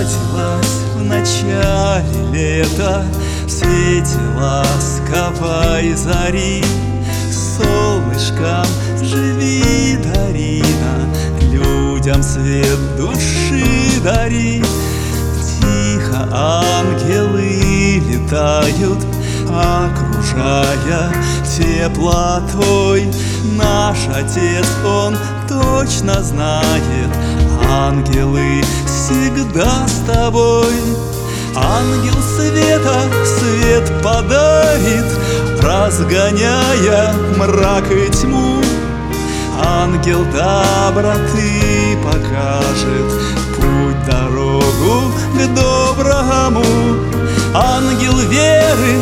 родилась в начале лета. В свете ласковой зари Солнышком живи, Дарина. Людям свет души дари. Тихо ангелы летают Окружая теплотой. Наш Отец, Он точно знает Ангелы всегда с тобой. Ангел света свет подарит Разгоняя мрак и тьму. Ангел доброты покажет Путь, дорогу к доброму. Ангел веры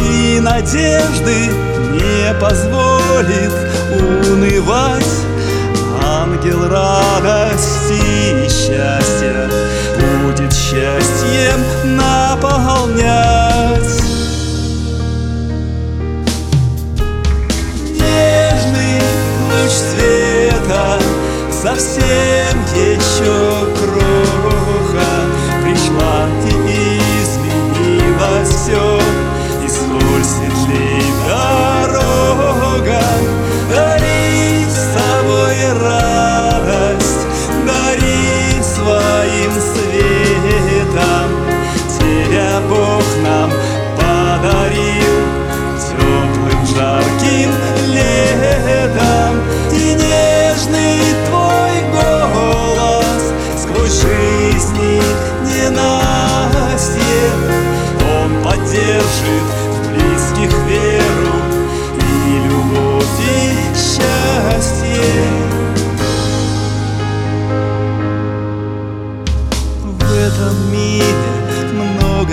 и надежды Не позволит унывать Ангел радости и счастья Будет счастьем наполнять. Нежный луч света Совсем еще кроха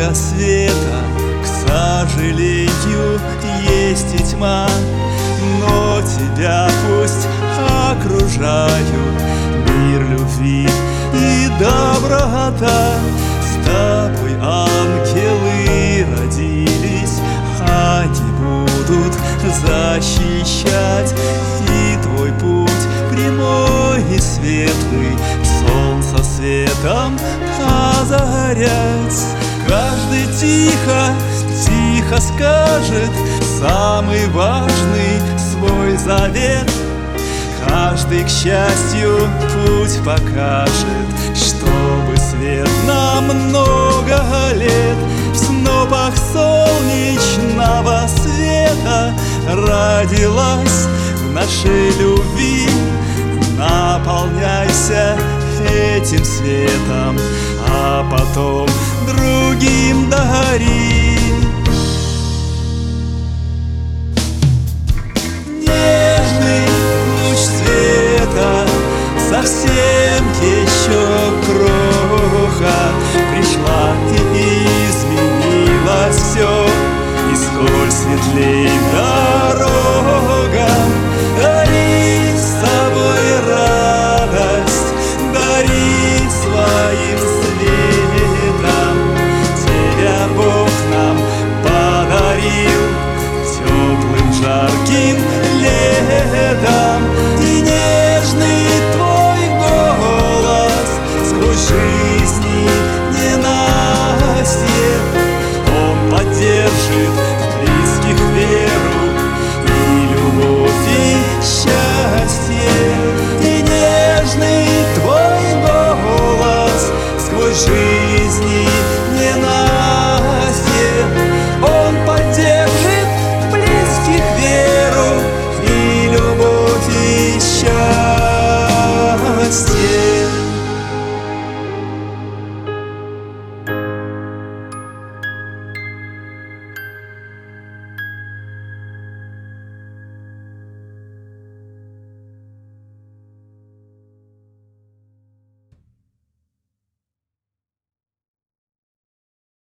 много света К сожалению, есть и тьма Но тебя пусть окружают. Мир любви и доброта. С тобой ангелы родились Они будут защищать И твой путь прямой и светлый. Солнце светом озарять Каждый тихо, тихо скажет Самый важный свой завет. Каждый к счастью путь покажет Чтобы свет на много лет. В снопах солнечного света Родилась в нашей любви этим светом А потом другим дари Нежный луч света Совсем еще кроха Пришла и